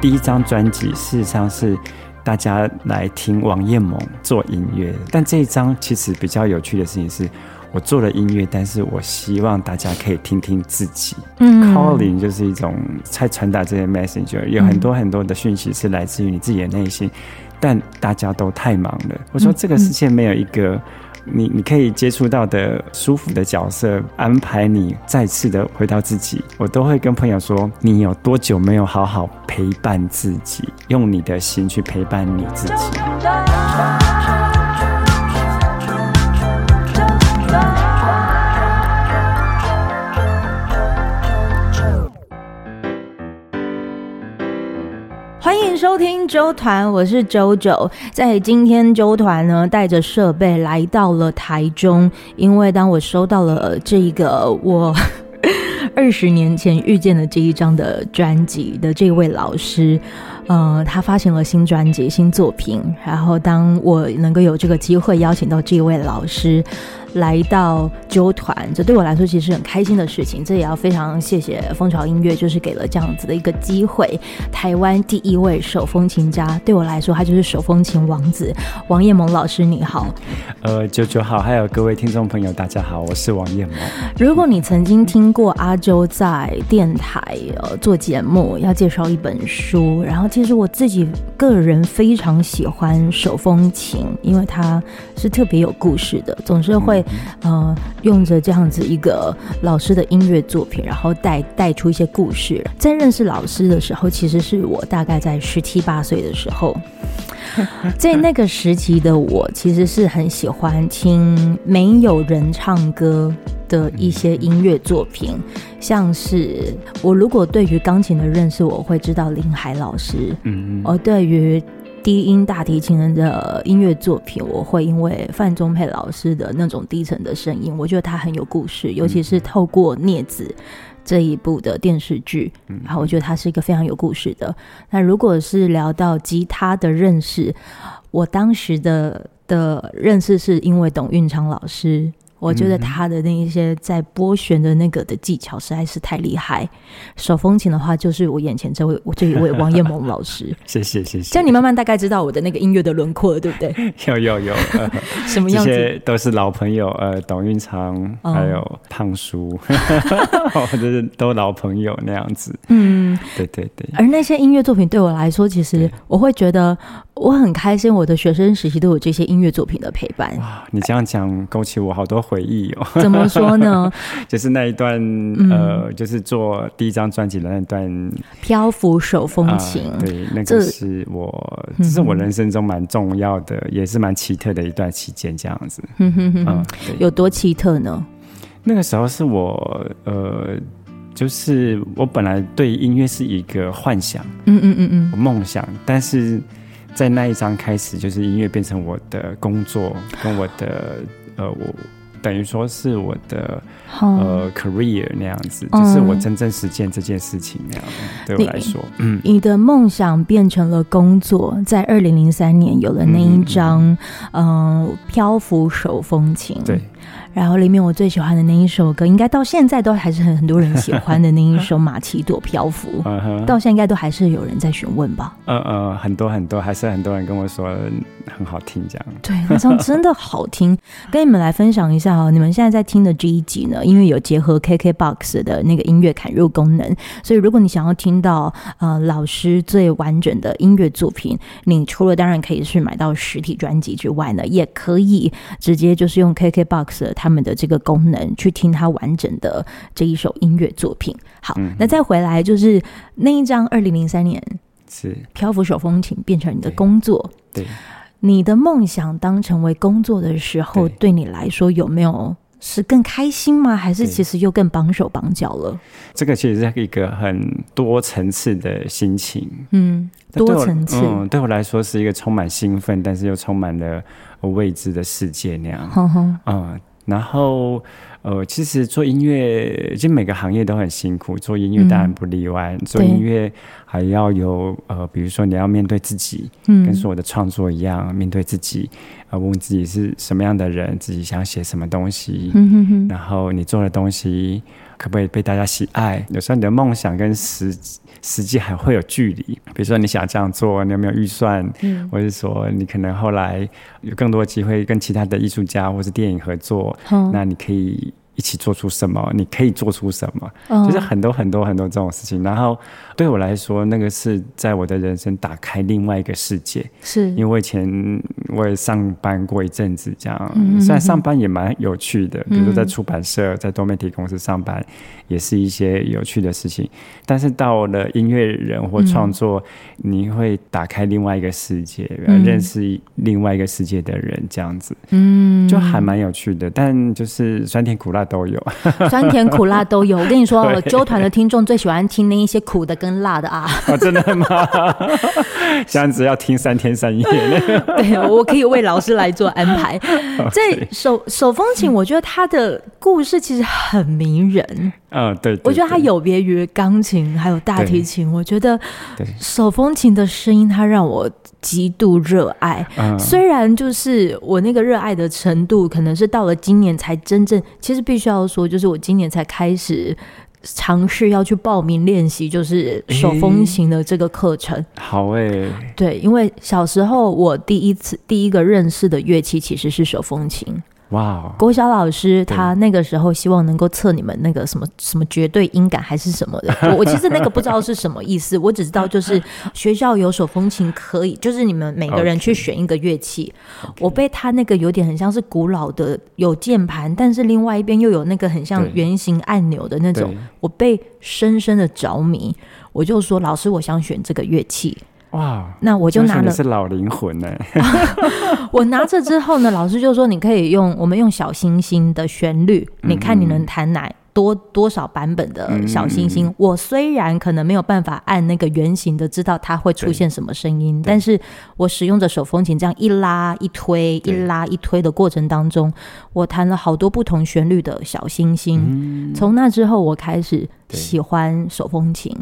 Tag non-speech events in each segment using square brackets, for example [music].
第一张专辑事实上是大家来听王艳萌做音乐，但这一张其实比较有趣的事情是，我做了音乐，但是我希望大家可以听听自己。嗯，calling 就是一种在传达这些 message，有很多很多的讯息是来自于你自己的内心，但大家都太忙了。我说这个世界没有一个。你你可以接触到的舒服的角色，安排你再次的回到自己。我都会跟朋友说，你有多久没有好好陪伴自己，用你的心去陪伴你自己。收听周团，我是周周。在今天，周团呢带着设备来到了台中，因为当我收到了这一个我 [laughs] 二十年前遇见的这一张的专辑的这位老师，呃，他发行了新专辑、新作品。然后，当我能够有这个机会邀请到这位老师。来到纠团，这对我来说其实很开心的事情。这也要非常谢谢风潮音乐，就是给了这样子的一个机会。台湾第一位手风琴家，对我来说，他就是手风琴王子王彦萌老师。你好，呃，九九好，还有各位听众朋友，大家好，我是王彦萌。如果你曾经听过阿周在电台呃做节目，要介绍一本书，然后其实我自己个人非常喜欢手风琴，因为它是特别有故事的，总是会。呃，用着这样子一个老师的音乐作品，然后带带出一些故事。在认识老师的时候，其实是我大概在十七八岁的时候，[laughs] 在那个时期的我，其实是很喜欢听没有人唱歌的一些音乐作品，像是我如果对于钢琴的认识，我会知道林海老师，嗯，而对于。低音大提琴人的音乐作品，我会因为范宗佩老师的那种低沉的声音，我觉得他很有故事，尤其是透过《镊子》这一部的电视剧，然后我觉得他是一个非常有故事的。那如果是聊到吉他的认识，我当时的的认识是因为董运昌老师。我觉得他的那一些在拨弦的那个的技巧实在是太厉害。手风琴的话，就是我眼前这位我这一位王彦萌老师。[laughs] 谢谢谢谢。这样你慢慢大概知道我的那个音乐的轮廓了，对不对？有 [laughs] 有有，呃、什么样子？这些都是老朋友，呃，董运昌还有胖叔，[laughs] 或者是都老朋友那样子。嗯，对对对。而那些音乐作品对我来说，其实我会觉得我很开心。我的学生时期都有这些音乐作品的陪伴。哇，你这样讲勾起我好多回忆哦，怎么说呢？[laughs] 就是那一段，呃，就是做第一张专辑的那段漂浮手风琴，呃，对，那个是我，这是我人生中蛮重要的，嗯，也是蛮奇特的一段期间，这样子。嗯哼哼，嗯，有多奇特呢？那个时候是我，呃，就是我本来对音乐是一个幻想，嗯嗯嗯嗯，梦想，但是在那一张开始，就是音乐变成我的工作，跟我的，呃，我。等于说是我的呃 career 那样子，嗯，就是我真正实践这件事情那样。对我来说，嗯，你的梦想变成了工作，在二零零三年有了那一张嗯，嗯漂浮手风琴，对。然后里面我最喜欢的那一首歌，应该到现在都还是很很多人喜欢的那一首《马奇朵漂浮》，[laughs] 到现在应该都还是有人在询问吧？嗯嗯，很多很多，还是很多人跟我说很好听这样。对，那张真的好听，跟你们来分享一下哦。你们现在在听的这一集呢，因为有结合 KKBOX 的那个音乐砍入功能，所以如果你想要听到呃老师最完整的音乐作品，你除了当然可以去买到实体专辑之外呢，也可以直接就是用 KKBOX 的他们的这个功能去听他完整的这一首音乐作品。好，嗯、那再回来就是那一张二零零三年是漂浮手风琴变成你的工作。对，对你的梦想当成为工作的时候，对，对你来说有没有是更开心吗？还是其实又更绑手绑脚了？这个其实是一个很多层次的心情。嗯，多层次。嗯，对我来说是一个充满兴奋，但是又充满了未知的世界那样。嗯。然后，呃，其实做音乐，其实每个行业都很辛苦，做音乐当然不例外。嗯、做音乐还要有，呃，比如说你要面对自己，嗯，跟所有的创作一样，面对自己，呃，问自己是什么样的人，自己想写什么东西，嗯哼哼，然后你做的东西可不可以被大家喜爱？有时候你的梦想跟实实际还会有距离。比如说你想这样做，你有没有预算？嗯，或者说你可能后来有更多机会跟其他的艺术家或是电影合作，嗯，那你可以。一起做出什么？你可以做出什么？哦、就是很多很多很多这种事情。然后对我来说，那个是在我的人生打开另外一个世界。是，因为我以前我也上班过一阵子，这样、嗯、虽然上班也蛮有趣的，比如说在出版社、嗯、在多媒体公司上班，也是一些有趣的事情。但是到了音乐人或创作、嗯，你会打开另外一个世界，嗯、认识另外一个世界的人，这样子，嗯，就还蛮有趣的。但就是酸甜苦辣。都有，[laughs] 酸甜苦辣都有。我跟你说，我纠团的听众最喜欢听那一些苦的跟辣的啊！[laughs] 哦、真的吗？这样子要听三天三夜。对，我可以为老师来做安排。[laughs] 这手手风琴，我觉得它的故事其实很迷人。嗯，对，对，对，我觉得它有别于钢琴还有大提琴。我觉得手风琴的声音，它让我极度热爱。虽然就是我那个热爱的程度，可能是到了今年才真正，其实必须要说，就是我今年才开始尝试要去报名练习，就是手风琴的这个课程。欸、好哎、欸，对，因为小时候我第一次第一个认识的乐器其实是手风琴。哇、国小老师他那个时候希望能够测你们那个什么什么绝对音感还是什么的，[laughs] 我我其实那个不知道是什么意思，我只知道就是 [laughs] 学校有手风琴可以，就是你们每个人去选一个乐器。Okay. 我被他那个有点很像是古老的有键盘，但是另外一边又有那个很像圆形按钮的那种，我被深深的着迷。我就说老师，我想选这个乐器。哇，那我就拿了，是老灵魂呢。[laughs] 我拿着之后呢，老师就说你可以用我们用小星星的旋律，嗯、你看你能弹哪多多少版本的小星星。嗯、我虽然可能没有办法按那个圆形的知道它会出现什么声音，但是我使用着手风琴这样一拉一推一拉一推的过程当中，我弹了好多不同旋律的小星星。从、嗯、那之后，我开始喜欢手风琴。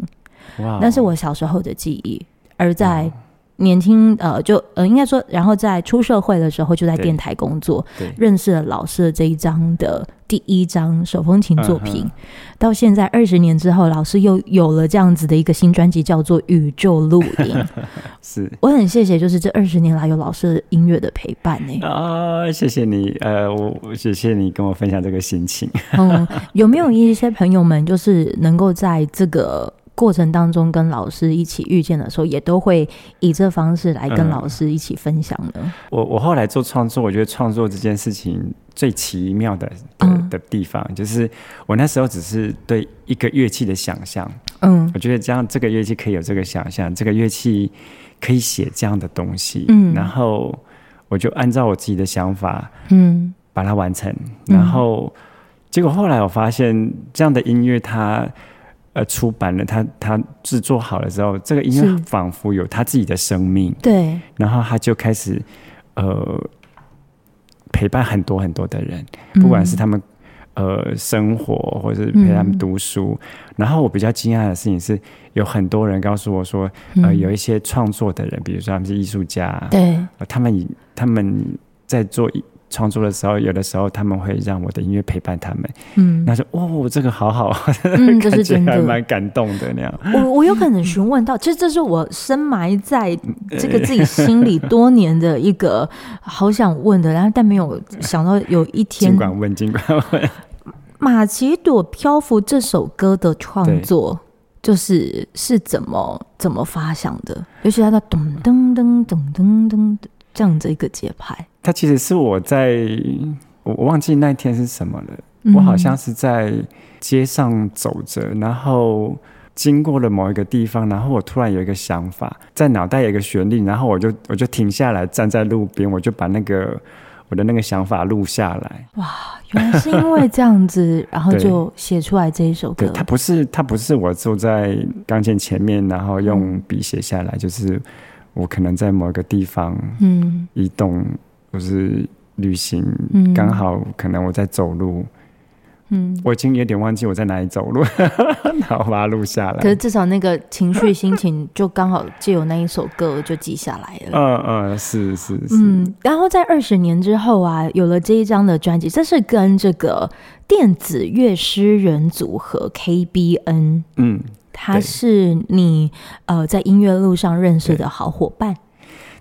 哇，那是我小时候的记忆。而在年轻呃，就呃，应该说，然后在出社会的时候，就在电台工作，认识了老师的这一张的第一张手风琴作品。嗯、到现在二十年之后，老师又有了这样子的一个新专辑，叫做《宇宙录音》。[laughs] 是，我很谢谢，就是这二十年来有老师的音乐的陪伴呢。啊，谢谢你，呃，我谢谢你跟我分享这个心情。[laughs] 嗯，有没有一些朋友们，就是能够在这个。过程当中跟老师一起遇见的时候，也都会以这方式来跟老师一起分享的。嗯、我我后来做创作，我觉得创作这件事情最奇妙的的、嗯、的地方，就是我那时候只是对一个乐器的想象，嗯，我觉得这样这个乐器可以有这个想象，这个乐器可以写这样的东西，嗯，然后我就按照我自己的想法，嗯，把它完成，然后结果后来我发现这样的音乐它。呃，出版了，他他制作好了之后，这个音乐仿佛有他自己的生命。对，然后他就开始呃陪伴很多很多的人，嗯、不管是他们呃生活，或者是陪他们读书、嗯。然后我比较惊讶的事情是，有很多人告诉我说，呃，有一些创作的人，比如说他们是艺术家，对，呃、他们他们在做。创作的时候，有的时候他们会让我的音乐陪伴他们。嗯，那说哦，这个好好，嗯，[laughs] 这是真的，还蛮感动的那样。我我有可能询问到，[laughs] 其实这是我深埋在这个自己心里多年的一个好想问的，然后但没有想到有一天。尽管问，尽管问。马奇朵漂浮这首歌的创作，就是是怎么怎么发想的？尤其他的咚噔噔咚噔噔这样子一个节拍。它其实是我在，我我忘记那天是什么了。嗯、我好像是在街上走着，然后经过了某一个地方，然后我突然有一个想法，在脑袋有一个旋律，然后我就我就停下来，站在路边，我就把那个我的那个想法录下来。哇，原来是因为这样子，然后就 [laughs] 写出来这一首歌。它不是它不是我坐在钢琴前面，然后用笔写下来，嗯，就是我可能在某一个地方嗯移动。或是旅行，刚好可能我在走路，嗯，我已经有点忘记我在哪里走路，[laughs] 然后把它录下来。可是至少那个情绪心情就刚好借由那一首歌就记下来了。嗯嗯，是是是。嗯，然后在二十年之后啊，有了这一张的专辑，这是跟这个电子乐诗人组合 KBN，嗯，他是你呃在音乐路上认识的好伙伴。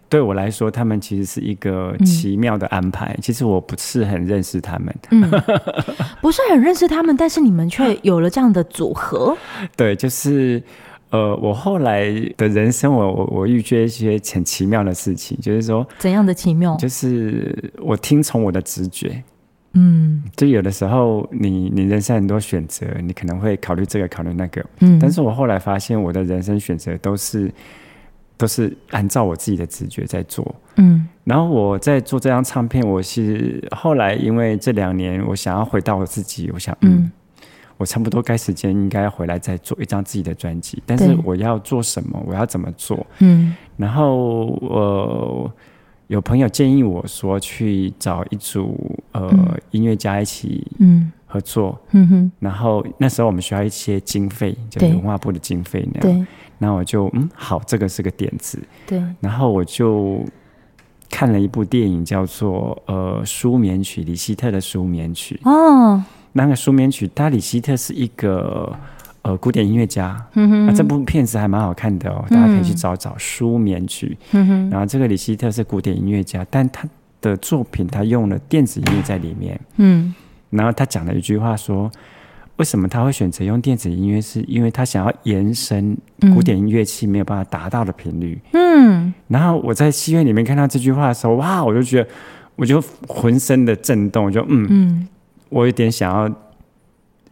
对我来说，他们其实是一个奇妙的安排。嗯、其实我不是很认识他们，嗯，[laughs] 不是很认识他们，但是你们却有了这样的组合。[laughs] 对，就是呃，我后来的人生我，我我我遇见一些很奇妙的事情，就是说怎样的奇妙？就是我听从我的直觉，嗯，就有的时候你你人生很多选择，你可能会考虑这个，考虑那个，嗯，但是我后来发现，我的人生选择都是。都是按照我自己的直觉在做，嗯，然后我在做这张唱片，我是后来因为这两年我想要回到我自己，我想，嗯，我差不多该时间应该回来再做一张自己的专辑，但是我要做什么，我要怎么做，嗯，然后我、呃、有朋友建议我说去找一组呃、嗯、音乐家一起合作，嗯哼，然后那时候我们需要一些经费，就是文化部的经费那样，对。那我就嗯好，这个是个点子。对，然后我就看了一部电影，叫做呃《舒眠曲》，李希特的《舒眠曲》。哦，那个《舒眠曲》，他李希特是一个呃古典音乐家。嗯哼，那这部片子还蛮好看的哦，大家可以去找找《舒眠曲》。嗯哼，然后这个李希特是古典音乐家，但他的作品他用了电子音乐在里面。嗯，然后他讲了一句话说。为什么他会选择用电子音乐？是因为他想要延伸古典音乐器没有办法达到的频率。嗯，然后我在戏院里面看到这句话的时候，哇，我就觉得，我就浑身的震动，就嗯，嗯，我有点想要，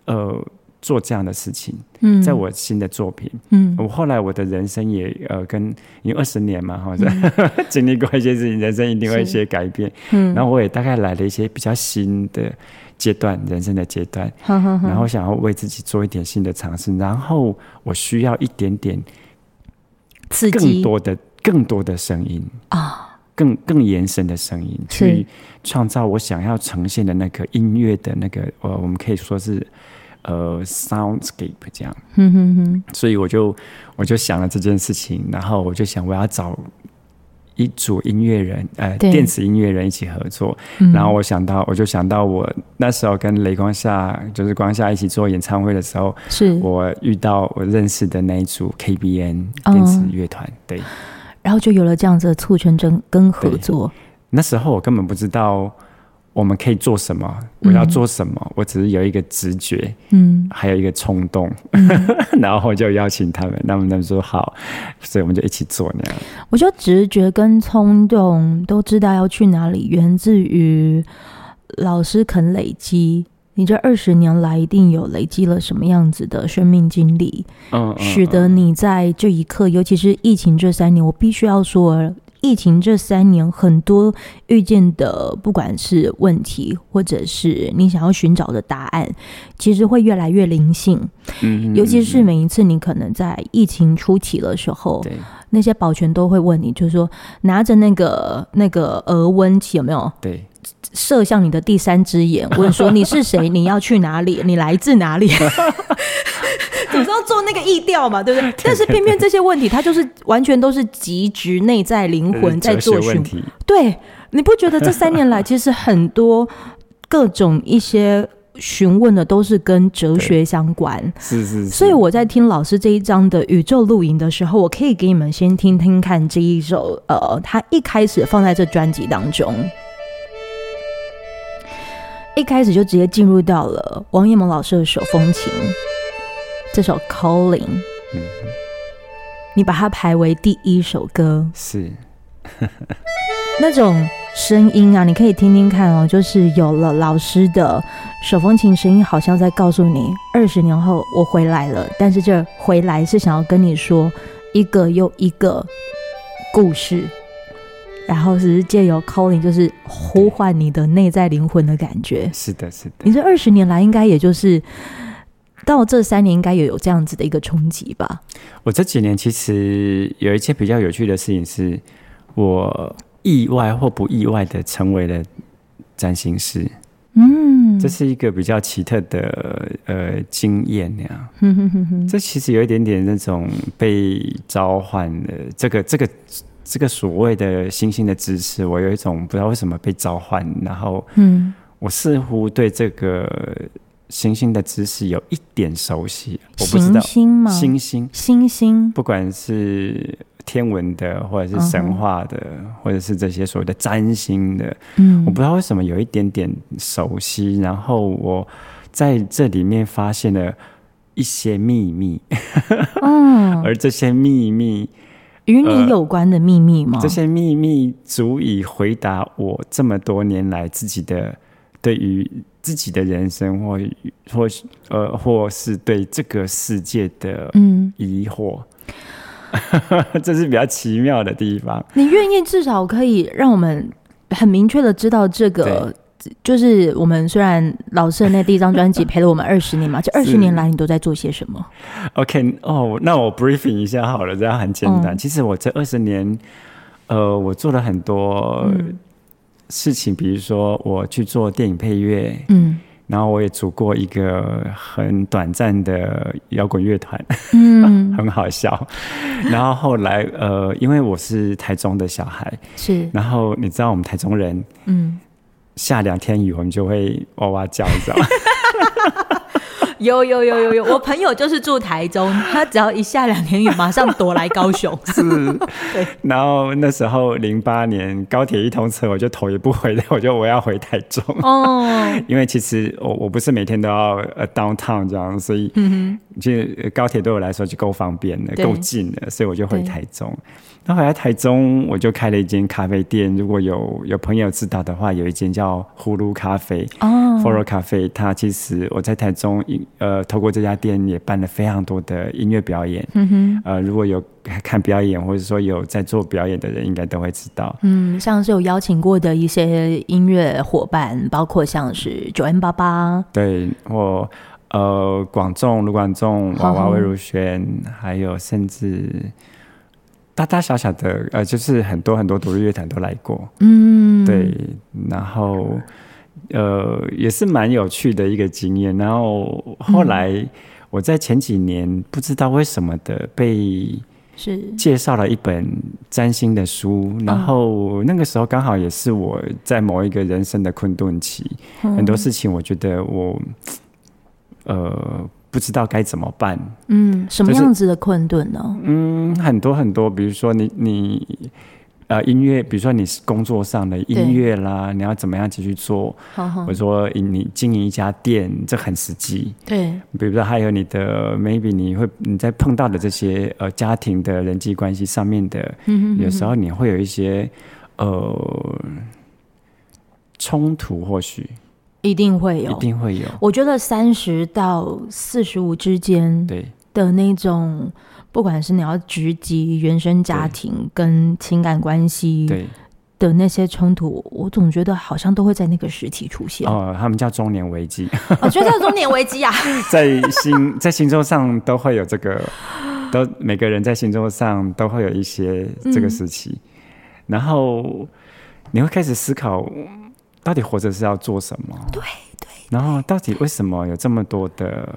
呃，做这样的事情。嗯，在我新的作品，嗯，我后来我的人生也呃，跟因为二十年嘛，好像 [laughs] 经历过一些事情，人生一定会有一些改变。嗯，然后我也大概来了一些比较新的。阶段人生的阶段，然后想要为自己做一点新的尝试，然后我需要一点点刺激，更多的更多的声音啊，更更延伸的声音，去创造我想要呈现的那个音乐的那个呃，我们可以说是呃 soundscape 这样。嗯哼哼，所以我就我就想了这件事情，然后我就想我要找。一组音乐人，呃，电子音乐人一起合作，嗯，然后我想到，我就想到我那时候跟雷光夏，就是光夏一起做演唱会的时候，是我遇到我认识的那一组 KBN 电子乐团，嗯，对，然后就有了这样子的促成跟跟合作。那时候我根本不知道。我们可以做什么？我要做什么？嗯、我只是有一个直觉，嗯，还有一个冲动，嗯、[laughs] 然后我就邀请他们，他们他们说好，所以我们就一起做那样。我觉得直觉跟冲动都知道要去哪里，源自于老师肯累积。你这二十年来一定有累积了什么样子的生命经历，嗯，使得你在这一刻，尤其是疫情这三年，我必须要说。疫情这三年，很多遇见的不管是问题，或者是你想要寻找的答案，其实会越来越灵性。嗯，尤其是每一次你可能在疫情初期的时候，那些保全都会问你，就是说拿着那个那个额温器有没有？对。射向你的第三只眼，[laughs] 问说你是谁？你要去哪里？你来自哪里？[laughs] 总是要做那个意调嘛，对不对？但是偏偏这些问题，它就是完全都是极致内在灵魂在做询问。对，你不觉得这三年来，其实很多各种一些询问的都是跟哲学相关。是是是。所以我在听老师这一章的宇宙录影的时候，我可以给你们先听听看这一首，呃，他一开始放在这专辑当中。一开始就直接进入到了王一萌老师的手风琴，这首《Calling》，嗯，你把它排为第一首歌，是。那种声音啊，你可以听听看哦，就是有了老师的手风琴声音，好像在告诉你，二十年后我回来了，但是这回来是想要跟你说一个又一个故事。然后是借由 calling，就是呼唤你的内在灵魂的感觉。是的，是的。你这二十年来，应该也就是到这三年，应该也有这样子的一个冲击吧？我这几年其实有一件比较有趣的事情，是我意外或不意外的成为了占星师。嗯，这是一个比较奇特的呃经验呀。哼哼哼哼，这其实有一点点那种被召唤的这个这个这个所谓的星星的知识，我有一种不知道为什么被召唤，然后嗯，我似乎对这个星星的知识有一点熟悉。我不知道星星吗？星星星星，不管是。天文的，或者是神话的，uh. 或者是这些所谓的占星的，嗯，我不知道为什么有一点点熟悉，然后我在这里面发现了一些秘密，嗯、uh. [laughs] 而这些秘密与你有关的秘密吗？呃、这些秘密足以回答我这么多年来自己的对于自己的人生或或呃或是对这个世界的嗯疑惑。嗯 [laughs] 这是比较奇妙的地方。你愿意至少可以让我们很明确的知道，这个就是我们虽然老师的那第一张专辑陪了我们二十年嘛，[laughs] 这二十年来你都在做些什么？OK，哦，那我 briefing 一下好了，这样很简单。嗯、其实我这二十年，呃，我做了很多事情，嗯、比如说我去做电影配乐，嗯。然后我也组过一个很短暂的摇滚乐团，嗯，[laughs] 很好笑。然后后来呃，因为我是台中的小孩，是。然后你知道我们台中人，嗯，下两天雨我们就会哇哇叫，你知道吗？[laughs] 有有有有有，我朋友就是住台中，他只要一下两天雨，马上躲来高雄。[laughs] 是，[laughs] 对。然后那时候零八年高铁一通车，我就头也不回的，我就我要回台中。哦。因为其实我我不是每天都要呃 downtown 这样，所以嗯就高铁对我来说就够方便了，够近了，所以我就回台中。那回来台中，我就开了一间咖啡店。如果有有朋友知道的话，有一间叫呼噜咖啡哦 Follow 咖啡。它其实我在台中，呃，透过这家店也办了非常多的音乐表演。嗯哼，呃，如果有 [laughs] 看表演，或者说有在做表演的人，应该都会知道。嗯，像是有邀请过的一些音乐伙伴，包括像是九 N 八八，对，或呃广仲、卢广仲、娃娃魏如萱，还有甚至。大大小小的呃，就是很多很多独立乐团都来过，嗯，对，然后呃也是蛮有趣的一个经验。然后后来我在前几年不知道为什么的被是。介绍了一本占星的书，然后那个时候刚好也是我在某一个人生的困顿期，很多事情我觉得我呃。不知道该怎么办。嗯，什么样子的困顿呢？就是、嗯，很多很多，比如说你你呃音乐，比如说你是工作上的音乐啦，你要怎么样继续做？好好，或者说你经营一家店，这很实际。对，比如说还有你的 maybe 你会你在碰到的这些呃家庭的人际关系上面的，嗯哼嗯哼，有时候你会有一些呃冲突，或许。一定会有，一定会有。我觉得三十到四十五之间，对的那种，不管是你要直击原生家庭跟情感关系，对的那些冲突，我总觉得好像都会在那个时期出现。哦，他们叫中年危机。我觉得叫中年危机啊，[laughs] 在星在星座上都会有这个，都每个人在星座上都会有一些这个时期，嗯、然后你会开始思考。到底活着是要做什么？对对。然后到底为什么有这么多的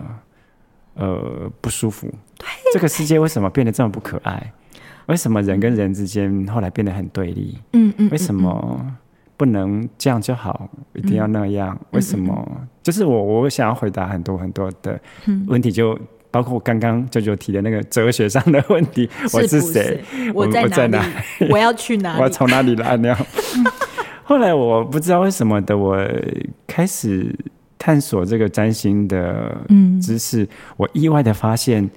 呃不舒服？对。这个世界为什么变得这么不可爱？为什么人跟人之间后来变得很对立？嗯嗯。为什么不能这样就好？一定要那样？嗯、为什么？就是我我想要回答很多很多的问题，就包括我刚刚舅舅提的那个哲学上的问题：我是谁？我在哪？我要去哪？[laughs] 我要从哪里来？那样。后来我不知道为什么的，我开始探索这个占星的知识。嗯、我意外的发现，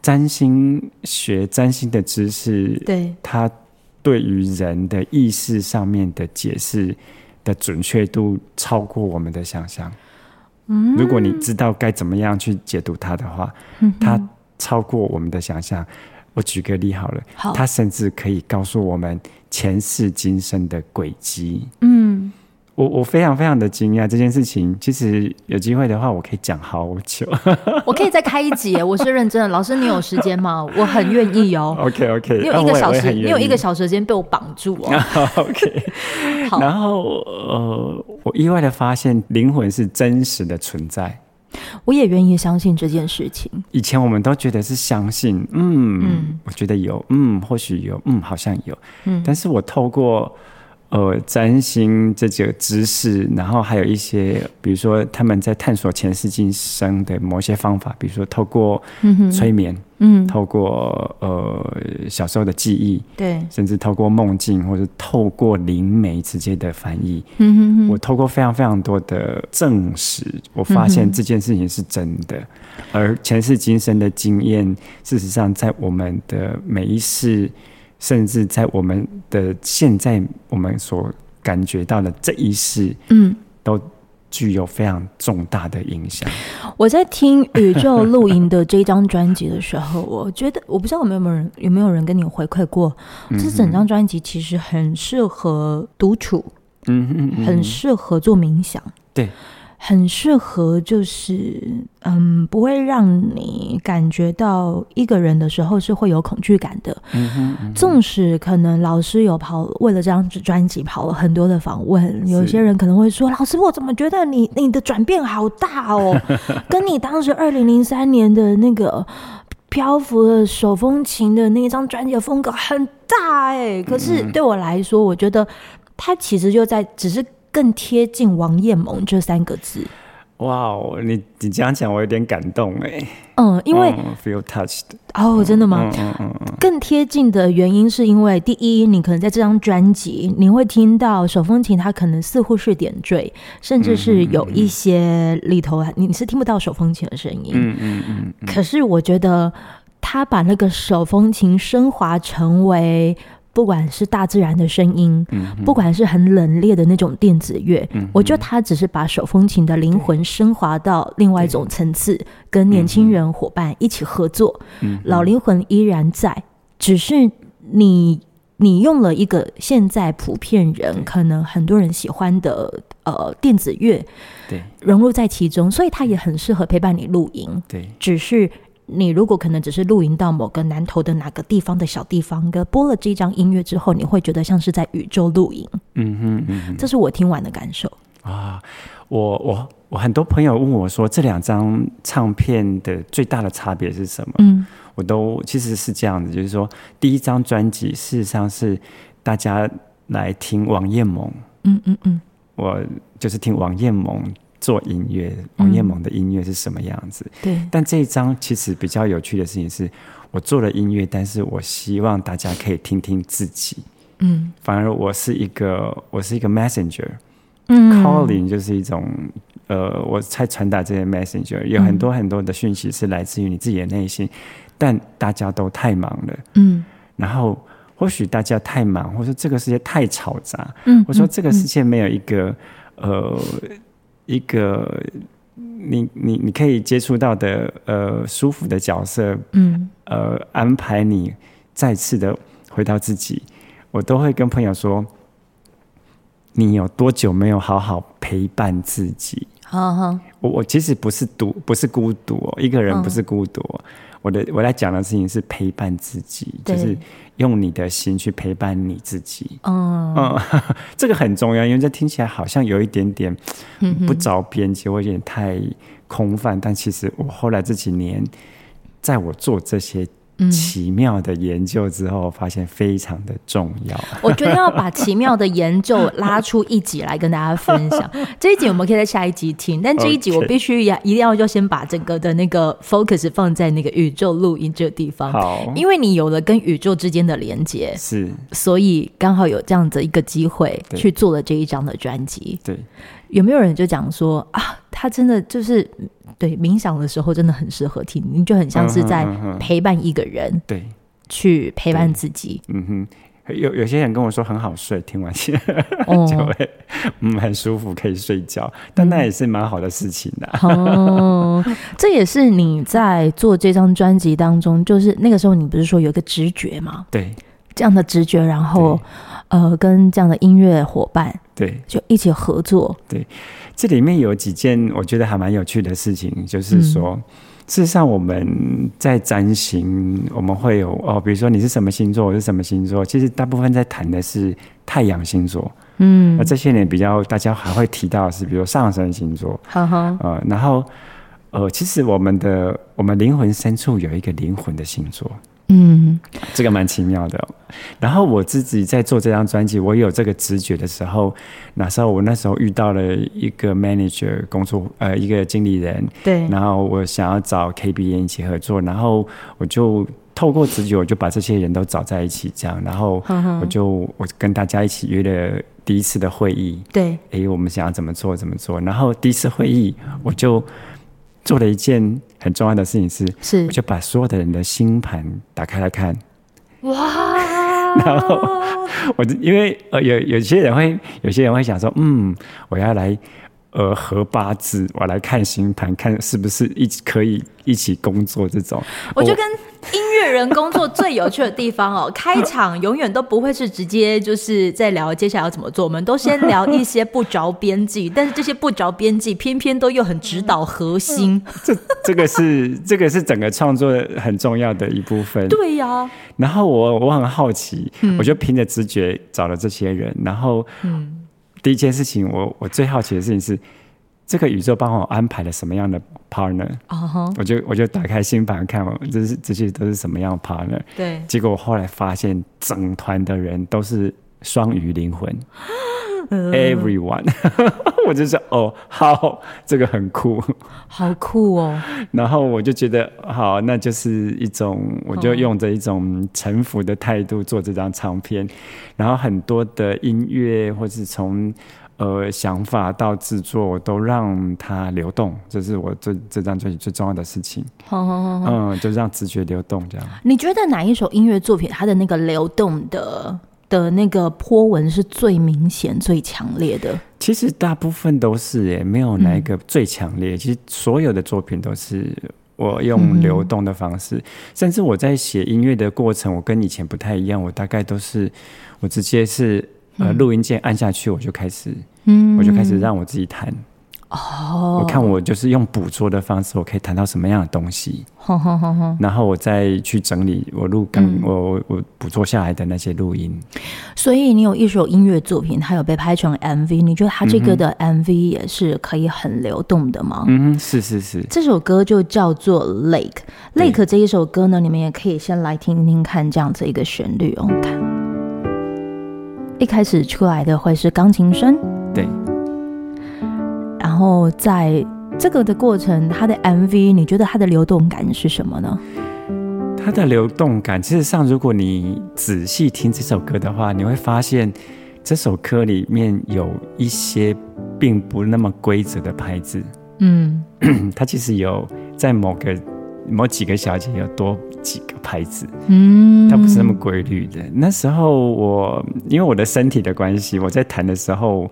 占星学、占星的知识，对它对于人的意识上面的解释的准确度超过我们的想象。嗯，如果你知道该怎么样去解读它的话，它超过我们的想象。我举个例好了，好，它甚至可以告诉我们前世今生的轨迹。嗯，我我非常非常的惊讶这件事情。其实有机会的话，我可以讲好久。[laughs] 我可以再开一集，[laughs] 我是认真的。老师，你有时间吗？我很愿意哦。[laughs] OK OK，你有一个小时，你有一个小时时间被我绑住哦。OK，然后呃，我意外的发现灵魂是真实的存在。我也愿意相信这件事情。以前我们都觉得是相信，嗯，嗯我觉得有，嗯，或许有，嗯，好像有，嗯。但是我透过呃占星这几个知识，然后还有一些，比如说他们在探索前世今生的某些方法，比如说透过催眠。嗯。嗯，透过呃小时候的记忆，对，甚至透过梦境，或者透过灵媒直接的翻译，嗯哼哼，我透过非常非常多的证实，我发现这件事情是真的。嗯、而前世今生的经验，事实上在我们的每一世，甚至在我们的现在，我们所感觉到的这一世，嗯，都。具有非常重大的影响。我在听《宇宙露营》的这张专辑的时候，我觉得我不知道有没有人有没有人跟你回馈过，这整张专辑其实很适合独处，嗯嗯，很适合做冥想，对。很适合，就是嗯，不会让你感觉到一个人的时候是会有恐惧感的。嗯哼，嗯哼。纵使可能老师有跑，为了这张专辑跑了很多的访问，有些人可能会说：“老师，我怎么觉得你你的转变好大哦，[laughs] 跟你当时二零零三年的那个漂浮的手风琴的那一张专辑的风格很大哎。”可是对我来说，我觉得它其实就在只是。更贴近王艳萌这三个字。哇哦，你你这样讲，我有点感动哎。嗯，因为、嗯、feel touched。哦，真的吗？嗯嗯嗯、更贴近的原因是因为，第一，你可能在这张专辑，你会听到手风琴，它可能似乎是点缀，甚至是有一些里头，你是听不到手风琴的声音。嗯嗯嗯。可是我觉得，他把那个手风琴升华成为。不管是大自然的声音，嗯、不管是很冷冽的那种电子乐，嗯、我觉得他只是把手风琴的灵魂升华到另外一种层次，跟年轻人伙伴一起合作，嗯、老灵魂依然在，只是你你用了一个现在普遍人可能很多人喜欢的呃电子乐，对，融入在其中，所以它也很适合陪伴你露营，对，只是。你如果可能只是露营到某个南投的哪个地方的小地方，跟播了这张音乐之后，你会觉得像是在宇宙露营。嗯哼，嗯哼，这是我听完的感受啊。我我我很多朋友问我说，这两张唱片的最大的差别是什么？嗯，我都其实是这样子，就是说，第一张专辑事实上是大家来听王艳萌。嗯嗯嗯，我就是听王艳萌。做音乐，王彦萌的音乐是什么样子？对。但这一张其实比较有趣的事情是，我做了音乐，但是我希望大家可以听听自己。嗯。反而我是一个，我是一个 messenger。嗯。calling 就是一种，呃，我才传达这些 messenger，有很多很多的讯息是来自于你自己的内心，但大家都太忙了。嗯。然后或许大家太忙，或者说这个世界太嘈杂。嗯。我说这个世界没有一个，呃。一个你你你可以接触到的呃舒服的角色，嗯，呃安排你再次的回到自己，我都会跟朋友说，你有多久没有好好陪伴自己？我我其实不是独不是孤独哦，一个人不是孤独。哦。我的我在讲的事情是陪伴自己，就是用你的心去陪伴你自己。嗯嗯，[laughs] 这个很重要，因为这听起来好像有一点点不着边际，或有点太空泛。但其实我后来这几年，在我做这些。奇妙的研究之后，发现非常的重要。[laughs] 我决定要把奇妙的研究拉出一集来跟大家分享。[laughs] 这一集我们可以在下一集听，但这一集我必须要一定要就先把整个的那个 focus 放在那个宇宙录音这个地方。好，因为你有了跟宇宙之间的连接，是，所以刚好有这样子一个机会去做了这一张的专辑。对，有没有人就讲说啊，他真的就是。对，冥想的时候真的很适合听，你就很像是在陪伴一个人，对、嗯，去陪伴自己。嗯哼，有有些人跟我说很好睡，听完起来、哦、[laughs] 就会嗯很舒服，可以睡觉。但那也是蛮好的事情的、啊。哦，这也是你在做这张专辑当中，就是那个时候你不是说有一个直觉吗？对，这样的直觉，然后呃，跟这样的音乐伙伴对，就一起合作。对，这里面有几件我觉得还蛮有趣的事情，就是说。嗯事实上，我们在占星，我们会有哦，比如说你是什么星座，我是什么星座。其实大部分在谈的是太阳星座，嗯，那这些年比较大家还会提到的是，比如上升星座，哈哈，呃，然后呃，其实我们的我们灵魂深处有一个灵魂的星座。嗯，这个蛮奇妙的。然后我自己在做这张专辑，我有这个直觉的时候，那时候我那时候遇到了一个 manager 工作，呃，一个经理人。对。然后我想要找 KBN 一起合作，然后我就透过直觉，我就把这些人都找在一起，这样，然后我就我跟大家一起约了第一次的会议。对。哎，我们想要怎么做，怎么做？然后第一次会议，我就。做了一件很重要的事情是，是我就把所有的人的星盘打开来看，哇！[laughs] 然后我因为呃有有些人会有些人会想说，嗯，我要来呃合八字，我来看星盘，看是不是一起可以一起工作这种，我就跟。音乐人工作最有趣的地方哦，开场永远都不会是直接就是在聊接下来要怎么做，我们都先聊一些不着边际，但是这些不着边际偏偏都又很指导核心。[laughs] 这这个是这个是整个创作很重要的一部分。对呀、啊。然后我我很好奇，嗯、我就凭着直觉找了这些人，然后第一件事情，我我最好奇的事情是。这个宇宙帮我安排了什么样的 partner？Uh huh. 我就我就打开新版看，这是这些都是什么样的 partner？对，结果我后来发现，整团的人都是双鱼灵魂，[laughs] everyone，[laughs] 我就说哦，好，这个很酷，好酷哦。[laughs] 然后我就觉得好，那就是一种，我就用着一种臣服的态度做这张唱片，然后很多的音乐或是从。呃，想法到制作，我都让它流动，这是我这这张专辑最重要的事情。好好好，嗯，就让直觉流动这样。你觉得哪一首音乐作品，它的那个流动的的那个波纹是最明显、最强烈的？其实大部分都是耶，没有哪一个最强烈。嗯、其实所有的作品都是我用流动的方式，嗯、甚至我在写音乐的过程，我跟以前不太一样。我大概都是我直接是。呃，录音键按下去，我就开始，嗯，我就开始让我自己弹。哦，我看我就是用捕捉的方式，我可以弹到什么样的东西。然后我再去整理我录刚、嗯、我我我捕捉下来的那些录音。所以你有一首音乐作品，它有被拍成 MV，你觉得它这个的 MV 也是可以很流动的吗？嗯，是是是。这首歌就叫做 Lake。Lake 这一首歌呢，你们也可以先来听听看这样子一个旋律哦，看。一开始出来的会是钢琴声，对。然后在这个的过程，它的 MV，你觉得它的流动感是什么呢？它的流动感，事实上，如果你仔细听这首歌的话，你会发现这首歌里面有一些并不那么规则的拍子。嗯，[clears throat] 它其实有在某个某几个小节有多。几个拍子，嗯，它不是那么规律的。那时候我因为我的身体的关系，我在弹的时候，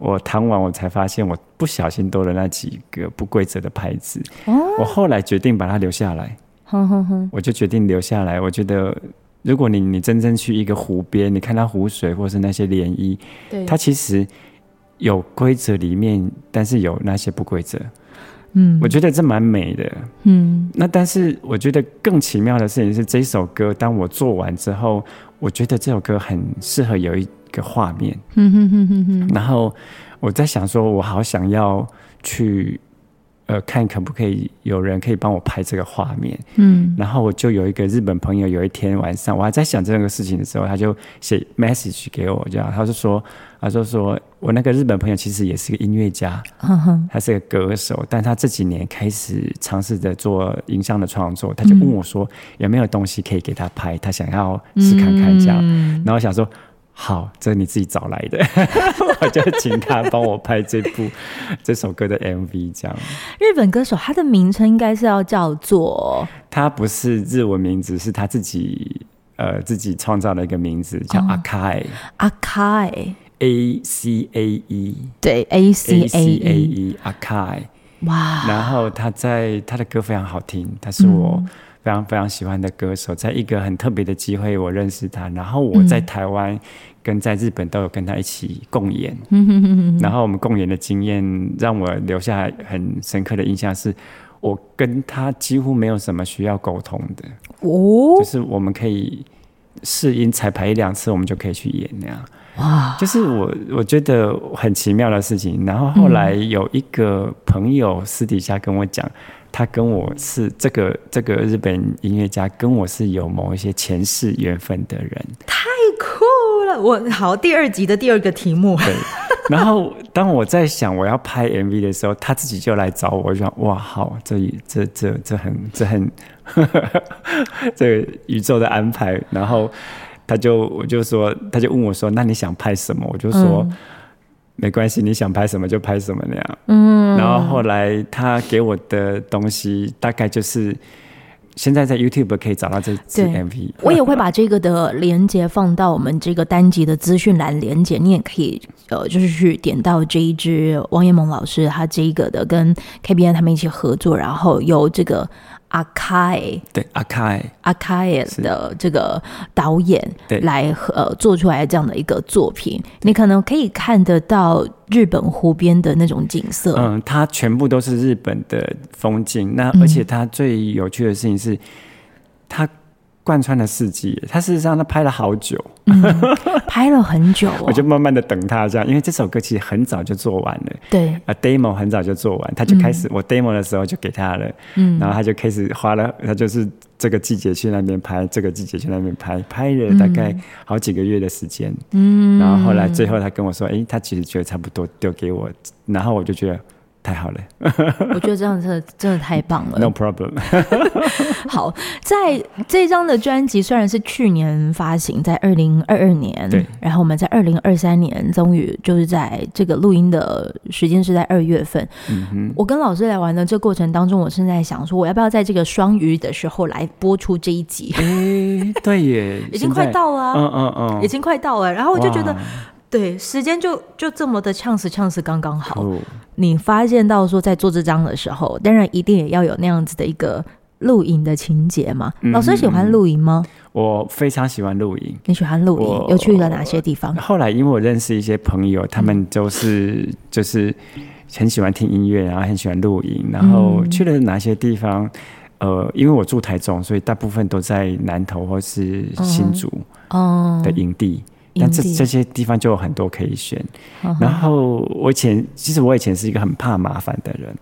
我弹完我才发现我不小心多了那几个不规则的拍子。哦，我后来决定把它留下来。哼哼哼，我就决定留下来。我觉得，如果你你真正去一个湖边，你看到湖水或是那些涟漪，对，它其实有规则里面，但是有那些不规则。嗯，我觉得这蛮美的。嗯，那但是我觉得更奇妙的事情是，这首歌当我做完之后，我觉得这首歌很适合有一个画面。嗯哼哼哼哼。然后我在想说，我好想要去。呃，看可不可以有人可以帮我拍这个画面，嗯，然后我就有一个日本朋友，有一天晚上我还在想这个事情的时候，他就写 message 给我，这样，他就说，他就说我那个日本朋友其实也是个音乐家，他是个歌手，但他这几年开始尝试着做影像的创作，他就问我说有没有东西可以给他拍，他想要试看看这样，嗯、然后我想说。好，这是你自己找来的，[laughs] 我就请他帮我拍这部 [laughs] 这首歌的 MV，这样。日本歌手，他的名称应该是要叫做，他不是日文名字，是他自己呃自己创造了一个名字，叫阿卡阿卡 A C A E，对 A C A E 阿卡哇。然后他在他的歌非常好听，他是我非常非常喜欢的歌手，在一个很特别的机会，我认识他，然后我在台湾跟在日本都有跟他一起共演，嗯、然后我们共演的经验让我留下很深刻的印象是，我跟他几乎没有什么需要沟通的，哦，就是我们可以试音彩排一两次，我们就可以去演那样。哇，就是我我觉得很奇妙的事情。然后后来有一个朋友私底下跟我讲，他跟我是这个这个日本音乐家，跟我是有某一些前世缘分的人。我好，第二集的第二个题目。对。然后当我在想我要拍 MV 的时候，他自己就来找我，我就想哇，好，这这这这很这很呵呵 [laughs] 这宇宙的安排。然后。他就我就说，他就问我说：“那你想拍什么？”我就说：“嗯、没关系，你想拍什么就拍什么那样。”嗯。然后后来他给我的东西大概就是现在在 YouTube 可以找到这支 MV。我也会把这个的连接放到我们这个单集的资讯栏连接，你也可以呃，[laughs] 就是去点到这一支王彦萌老师他这个的跟 KBN 他们一起合作，然后由这个。阿开对阿开阿开的这个导演来呃做出来这样的一个作品，你可能可以看得到日本湖边的那种景色。嗯，它全部都是日本的风景。那而且它最有趣的事情是，它。贯穿了四季，他事实上他拍了好久，嗯、[laughs] 拍了很久、哦，我就慢慢的等他这样，因为这首歌其实很早就做完了，对，啊，demo 很早就做完，他就开始、嗯、我 demo 的时候就给他了，嗯，然后他就开始花了，他就是这个季节去那边拍，这个季节去那边拍，拍了大概好几个月的时间，嗯，然后后来最后他跟我说，哎、欸，他其实觉得差不多丢给我，然后我就觉得。太好了，[laughs] 我觉得这样真的真的太棒了。No problem。[laughs] 好，在这张的专辑虽然是去年发行，在二零二二年，对，然后我们在二零二三年终于就是在这个录音的时间是在二月份。嗯哼，我跟老师来玩的这个过程当中，我正在想说，我要不要在这个双鱼的时候来播出这一集？哎、欸，对耶，[laughs] 已经快到了，嗯嗯嗯，已经快到了。然后我就觉得。对，时间就就这么的呛死呛死刚刚好。哦。你发现到说在做这张的时候，当然一定也要有那样子的一个录影的情节嘛。嗯、老师喜欢录影吗？我非常喜欢录影。你喜欢录影？又去了哪些地方？后来因为我认识一些朋友，他们都是就是很喜欢听音乐，然后很喜欢录影，然后去了哪些地方？呃，因为我住台中，所以大部分都在南投或是新竹哦的营地。嗯但这这些地方就有很多可以选，然后我以前其实我以前是一个很怕麻烦的人，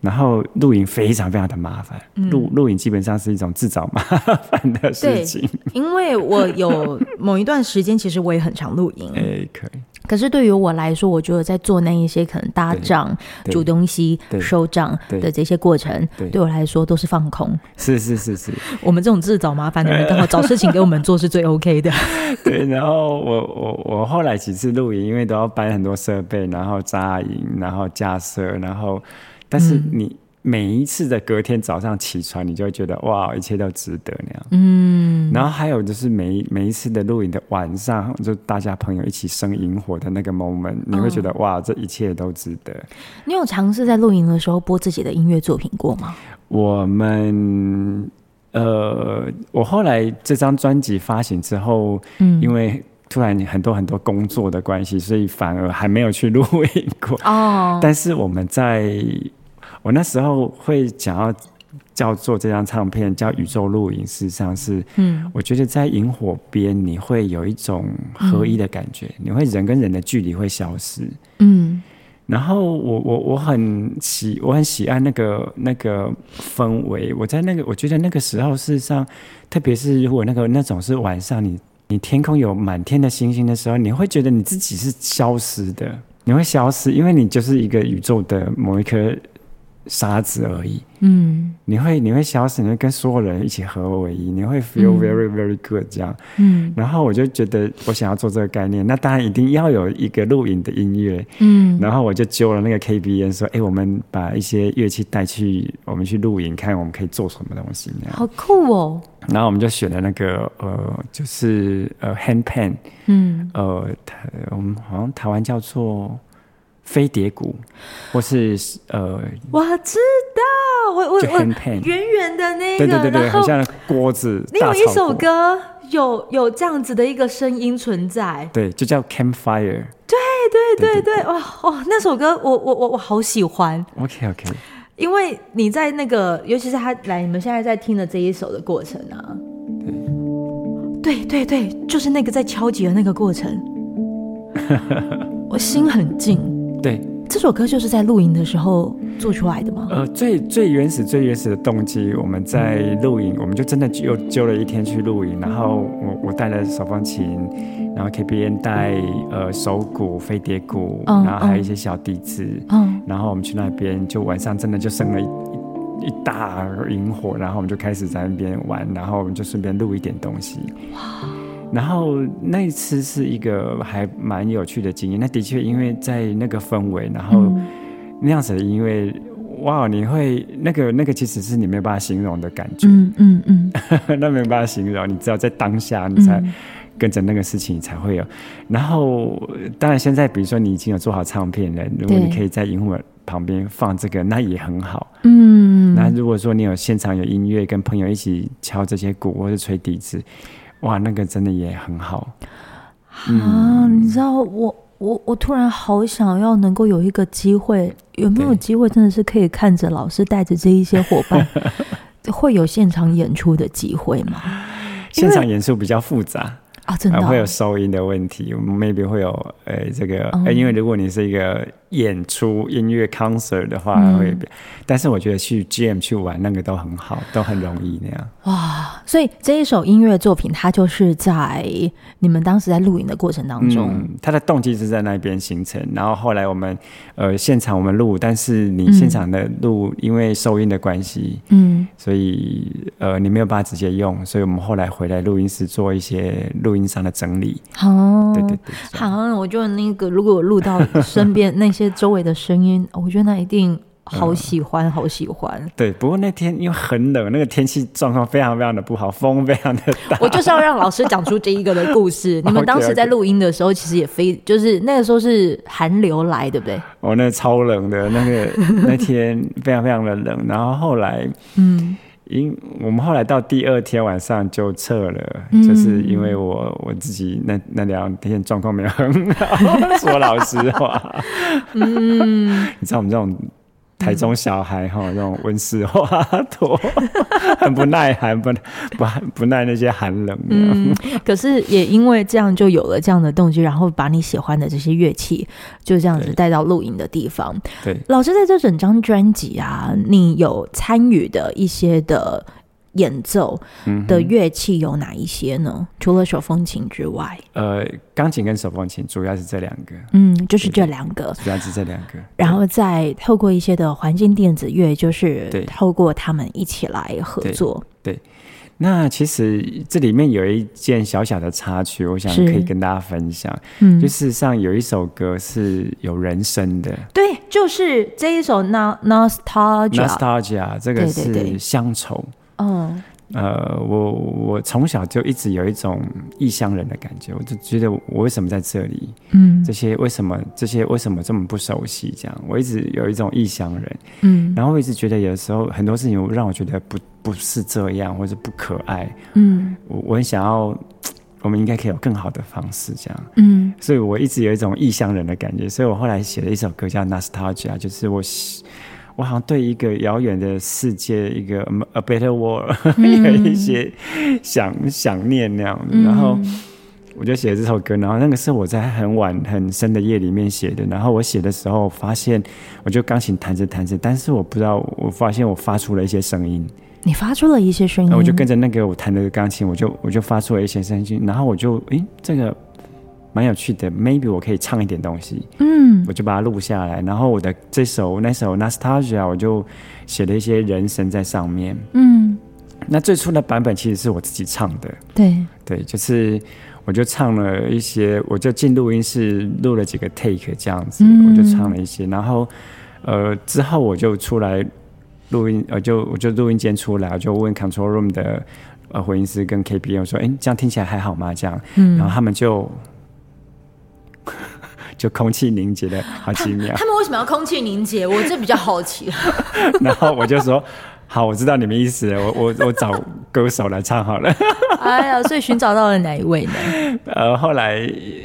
然后露营非常非常的麻烦，露露营基本上是一种自找麻烦的事情。因为我有某一段时间，其实我也很常露营。[laughs] 哎，可以。可是对于我来说，我觉得在做那一些可能搭帐、煮东西、收帐的这些过程，对我来说都是放空。是是是是，我们这种自找麻烦的人，刚好找事情给我们做是最 OK 的。[laughs] 对，然后我我我后来几次露营，因为都要搬很多设备，然后扎营，然后架设，然后但是你。嗯每一次的隔天早上起床，你就会觉得哇，一切都值得那样。嗯，然后还有就是每每一次的录影的晚上，就大家朋友一起生萤火的那个 moment，你会觉得哇，这一切都值得。你有尝试在录影的时候播自己的音乐作品过吗？我们呃，我后来这张专辑发行之后，嗯，因为突然很多很多工作的关系，所以反而还没有去录影过。哦，但是我们在。我那时候会想要叫做这张唱片叫《宇宙录影》，事实上是，嗯，我觉得在萤火边你会有一种合一的感觉，嗯，你会人跟人的距离会消失，嗯，然后我我我很喜我很喜爱那个那个氛围，我在那个我觉得那个时候事实上，特别是如果那个那种是晚上你，你你天空有满天的星星的时候，你会觉得你自己是消失的，你会消失，因为你就是一个宇宙的某一颗。沙子而已，嗯，你会你会消失，你会跟所有人一起合为一，你会 feel very very good 这样，嗯，然后我就觉得我想要做这个概念，那当然一定要有一个录影的音乐，嗯，然后我就揪了那个 KBN 说，哎、欸，我们把一些乐器带去，我们去录影，看我们可以做什么东西，好酷哦，然后我们就选了那个呃，就是呃 handpan，嗯，呃，台我们好像台湾叫做。飞碟鼓，或是呃，我知道我我我圆圆的那个，对对对很像锅子。你有一首歌有有这样子的一个声音存在，对，就叫 Campfire。对对对对，哇哇，那首歌我我我我好喜欢。OK OK，因为你在那个，尤其是他来你们现在在听的这一首的过程啊，对对对对，就是那个在敲击的那个过程，[laughs] 我心很静。对。这首歌就是在露营的时候做出来的吗？呃，最最原始、最原始的动机，我们在录影，我们就真的又揪了一天去露营，然后我我带了手风琴，然后 K B N 带呃手鼓、飞碟鼓，嗯、然后还有一些小笛子，嗯，然后我们去那边，就晚上真的就生了一一,一大萤火，然后我们就开始在那边玩，然后我们就顺便录一点东西。哇！然后那一次是一个还蛮有趣的经验。那的确，因为在那个氛围，然后那样子的音乐，哇，你会那个那个其实是你没有办法形容的感觉。嗯嗯嗯，[laughs] 那没有办法形容，你只有在当下，你才跟着那个事情，你才会有。然后，当然现在比如说你已经有做好唱片了，如果你可以在萤火旁边放这个，那也很好。嗯。那如果说你有现场有音乐，跟朋友一起敲这些鼓或者吹笛子。哇，那个真的也很好啊！嗯、你知道，我我我突然好想要能够有一个机会，有没有机会真的是可以看着老师带着这一些伙伴，[laughs] 会有现场演出的机会吗？现场演出比较复杂。啊，真的、哦、会有收音的问题，我们 maybe 会有呃这个，呃，因为如果你是一个演出音乐 concert 的话，嗯、会，但是我觉得去 jam 去玩那个都很好，都很容易那样。哇，所以这一首音乐作品，它就是在你们当时在录影的过程当中，嗯、它的动机是在那边形成，然后后来我们呃现场我们录，但是你现场的录、嗯、因为收音的关系，嗯，所以呃你没有办法直接用，所以我们后来回来录音室做一些录。音上的整理，好、哦，对对对，好，我就那个，如果录到身边 [laughs] 那些周围的声音，我觉得那一定好喜欢，嗯、[laughs] 好喜欢。对，不过那天因为很冷，那个天气状况非常非常的不好，风非常的大。[laughs] 我就是要让老师讲出这一个的故事。[laughs] 你们当时在录音的时候，其实也非就是那个时候是寒流来，对不对？哦，那超冷的，那个那天非常非常的冷，然后后来，嗯。因我们后来到第二天晚上就撤了，嗯、就是因为我我自己那那两天状况没有很好，[laughs] 说老实话，嗯，你知道我们这种。台中小孩哈，那种温室花朵，[laughs] 很不耐寒，不不不耐那些寒冷。嗯，可是也因为这样，就有了这样的动机，然后把你喜欢的这些乐器就这样子带到录影的地方。对，老师在这整张专辑啊，你有参与的一些的。演奏的乐器有哪一些呢？嗯、除了手风琴之外，呃，钢琴跟手风琴主要是这两个，嗯，就是这两个，主要是这两个，然后再透过一些的环境电子乐，就是透过他们一起来合作。对，对，那其实这里面有一件小小的插曲，我想可以跟大家分享。嗯，就事实上有一首歌是有人声的，对，就是这一首《Nostalgia》，Nostalgia 这个是乡愁。哦，呃，我我从小就一直有一种异乡人的感觉，我就觉得我为什么在这里？嗯，这些为什么这些为什么这么不熟悉？这样，我一直有一种异乡人。嗯，然后我一直觉得有的时候很多事情让我觉得不不是这样，或者不可爱。嗯，我我很想要，我们应该可以有更好的方式，这样。嗯，所以我一直有一种异乡人的感觉，所以我后来写了一首歌叫《Nostalgia》，就是我。我好像对一个遥远的世界，一个 a better world，[laughs] 嗯、有一些想想念那样子，嗯、然后我就写了这首歌。然后那个是我在很晚很深的夜里面写的。然后我写的时候发现，我就钢琴弹着弹着，但是我不知道，我发现我发出了一些声音。你发出了一些声音，我就跟着那个我弹的钢琴，我就我就发出了一些声音。然后我就诶，这个。蛮有趣的，maybe 我可以唱一点东西，嗯，我就把它录下来，然后我的这首那首 Nostalgia 我就写了一些人声在上面，嗯，那最初的版本其实是我自己唱的，对。对，就是我就唱了一些，我就进录音室录了几个 take 这样子，嗯、我就唱了一些，然后呃之后我就出来录音，呃就我就录音间出来，我就问 control room 的呃混音师跟 KPM 我说，哎，这样听起来还好吗？这样，嗯，然后他们就。[laughs] 就空气凝结的好奇妙。他们为什么要空气凝结？我这比较好奇。[laughs] 然后我就说。好，我知道你们意思了。我我我找歌手来唱好了。[laughs] 哎呀，所以寻找到了哪一位呢？呃，后来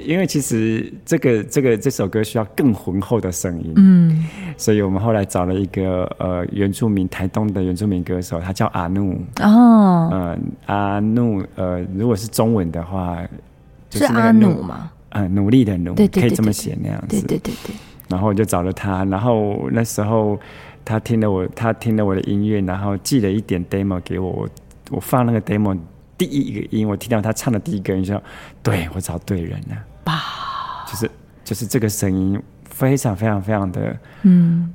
因为其实这个这个这首歌需要更浑厚的声音，嗯，所以我们后来找了一个呃原住民台东的原住民歌手，他叫阿怒。哦，呃，阿怒，呃，如果是中文的话，就是阿怒吗？呃，努力的努，对对对对，可以这么写那样子。对对对对。然后我就找了他，然后那时候。他听了我，他听了我的音乐，然后寄了一点 demo 给我。我我放那个 demo 第一个音，我听到他唱的第一个音，说：“对，我找对人了。”哇，就是就是这个声音，非常非常非常的嗯。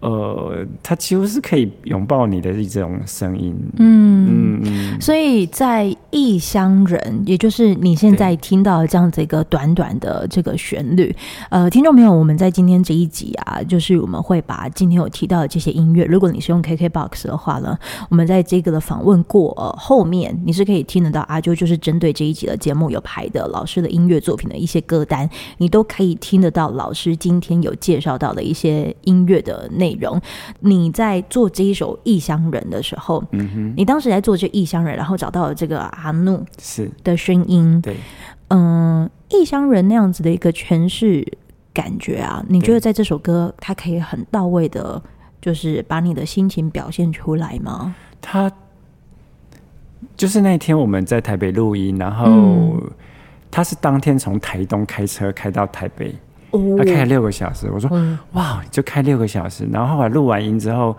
呃，它几乎是可以拥抱你的一种声音。嗯嗯嗯。所以在《异乡人》，也就是你现在听到的这样子一个短短的这个旋律，呃，听众朋友，我们在今天这一集啊，就是我们会把今天有提到的这些音乐，如果你是用 KKBOX 的话呢，我们在这个的访问过、呃、后面，你是可以听得到阿啾就是针对这一集的节目有排的老师的音乐作品的一些歌单，你都可以听得到老师今天有介绍到的一些音乐的内容。内容，你在做这一首《异乡人》的时候，嗯哼，你当时在做这《异乡人》，然后找到了这个阿怒是。的声音，对，嗯，《异乡人》那样子的一个诠释感觉啊，你觉得在这首歌，它可以很到位的，就是把你的心情表现出来吗？他就是那天我们在台北录音，然后他是当天从台东开车开到台北。他开了六个小时，我说、嗯、哇，就开六个小时。然后后来录完音之后，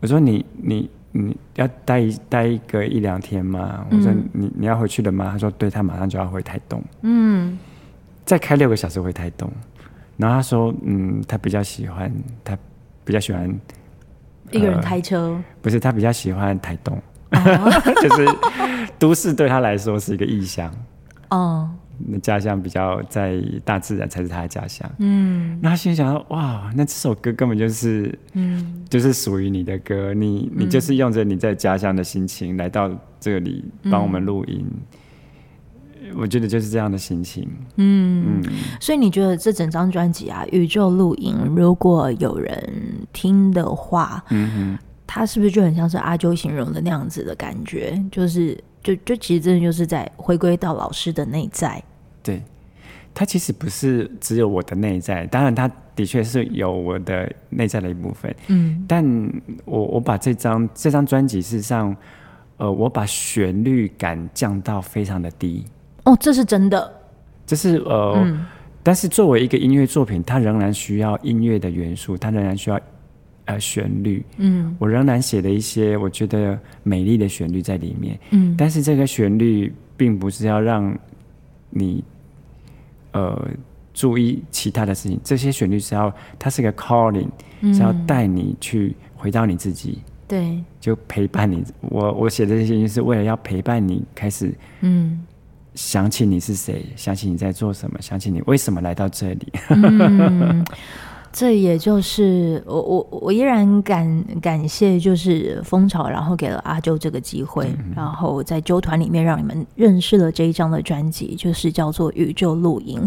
我说你你你要待一待一个一两天吗？我说你你要回去了吗？他说对，他马上就要回台东。嗯，再开六个小时回台东。然后他说嗯，他比较喜欢他比较喜欢一个人开车，呃、不是他比较喜欢台东，哦、[laughs] 就是都市对他来说是一个异乡。哦。那家乡比较在大自然才是他的家乡。嗯，那他心想说：“哇，那这首歌根本就是，嗯，就是属于你的歌。你你就是用着你在家乡的心情来到这里帮我们录音。嗯，我觉得就是这样的心情。嗯嗯，所以你觉得这整张专辑啊，《宇宙录音》，如果有人听的话，嗯哼，他是不是就很像是阿啾形容的那样子的感觉？就是。就就其实真的就是在回归到老师的内在，对，他其实不是只有我的内在，当然他的确是有我的内在的一部分，嗯，但我我把这张这张专辑事实上，呃，我把旋律感降到非常的低，哦，这是真的，这是呃，嗯，但是作为一个音乐作品，它仍然需要音乐的元素，它仍然需要。呃，旋律，嗯，我仍然写了一些我觉得美丽的旋律在里面，嗯，但是这个旋律并不是要让你呃注意其他的事情，这些旋律是要它是个 calling，嗯，是要带你去回到你自己，对，就陪伴你。我我写的这些音是为了要陪伴你，开始，嗯，想起你是谁，想起你在做什么，想起你为什么来到这里。嗯这也就是我我我依然感感谢，就是蜂巢，然后给了阿啾这个机会，嗯、然后在啾团里面让你们认识了这一张的专辑，就是叫做《宇宙录音》。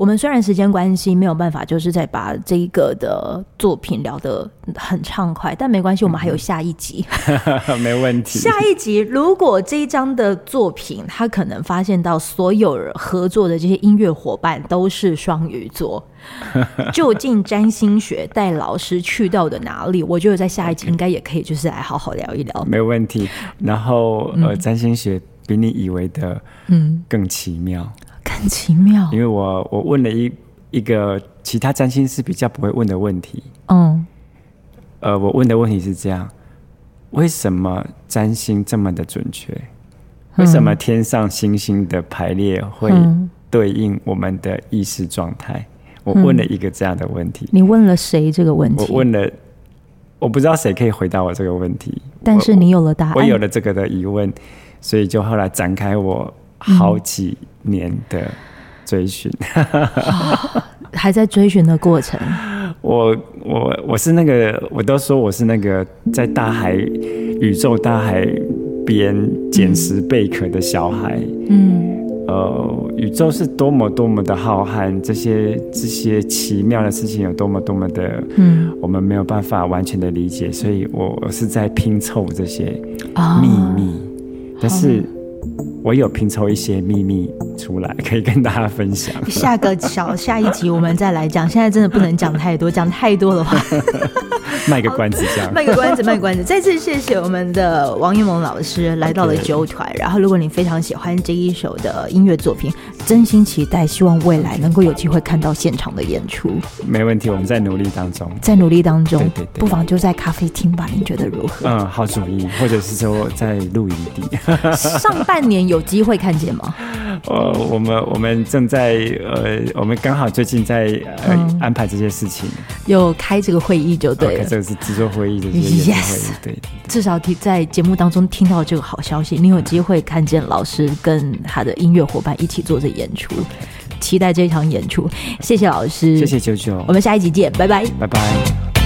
我们虽然时间关系没有办法，就是在把这一个的作品聊得很畅快，但没关系，我们还有下一集，[laughs] 没问题。下一集如果这一张的作品，他可能发现到所有合作的这些音乐伙伴都是双鱼座，[laughs] 究竟占星学带老师去到的哪里？我觉得在下一集应该也可以，就是来好好聊一聊。没有问题。然后呃，占星学比你以为的嗯更奇妙。很奇妙，因为我我问了一一个其他占星师比较不会问的问题。嗯，呃，我问的问题是这样：为什么占星这么的准确？为什么天上星星的排列会对应我们的意识状态？嗯，我问了一个这样的问题。你问了谁这个问题？我问了，我不知道谁可以回答我这个问题。但是你有了答案，我，我有了这个的疑问，所以就后来展开我。好几年的追寻，嗯，还在追寻的过程。[laughs] 我我我是那个，我都说我是那个在大海、宇宙大海边捡拾贝壳的小孩。嗯，呃，宇宙是多么多么的浩瀚，这些这些奇妙的事情有多么多么的，嗯，我们没有办法完全的理解，所以我是在拼凑这些秘密，哦、但是。我有拼凑一些秘密出来，可以跟大家分享。[laughs] 下个小下一集我们再来讲，现在真的不能讲太多，讲太多的话，[laughs] 卖个关子这样。[laughs] 卖个关子，卖个关子。再次谢谢我们的王一萌老师来到了九团。然后，如果你非常喜欢这一首的音乐作品，真心期待，希望未来能够有机会看到现场的演出。没问题，我们在努力当中，在努力当中，对对对，不妨就在咖啡厅吧，你觉得如何？嗯，好主意，或者是说在露营地。上半年。有机会看见吗？呃，我们我们正在呃，我们刚好最近在呃、嗯、安排这些事情，有开这个会议就对了。这个是制作会议的，yes, 对。至少听在节目当中听到这个好消息，你有机会看见老师跟他的音乐伙伴一起做这演出，期待这场演出。谢谢老师，谢谢九九，我们下一集见，拜拜，拜拜。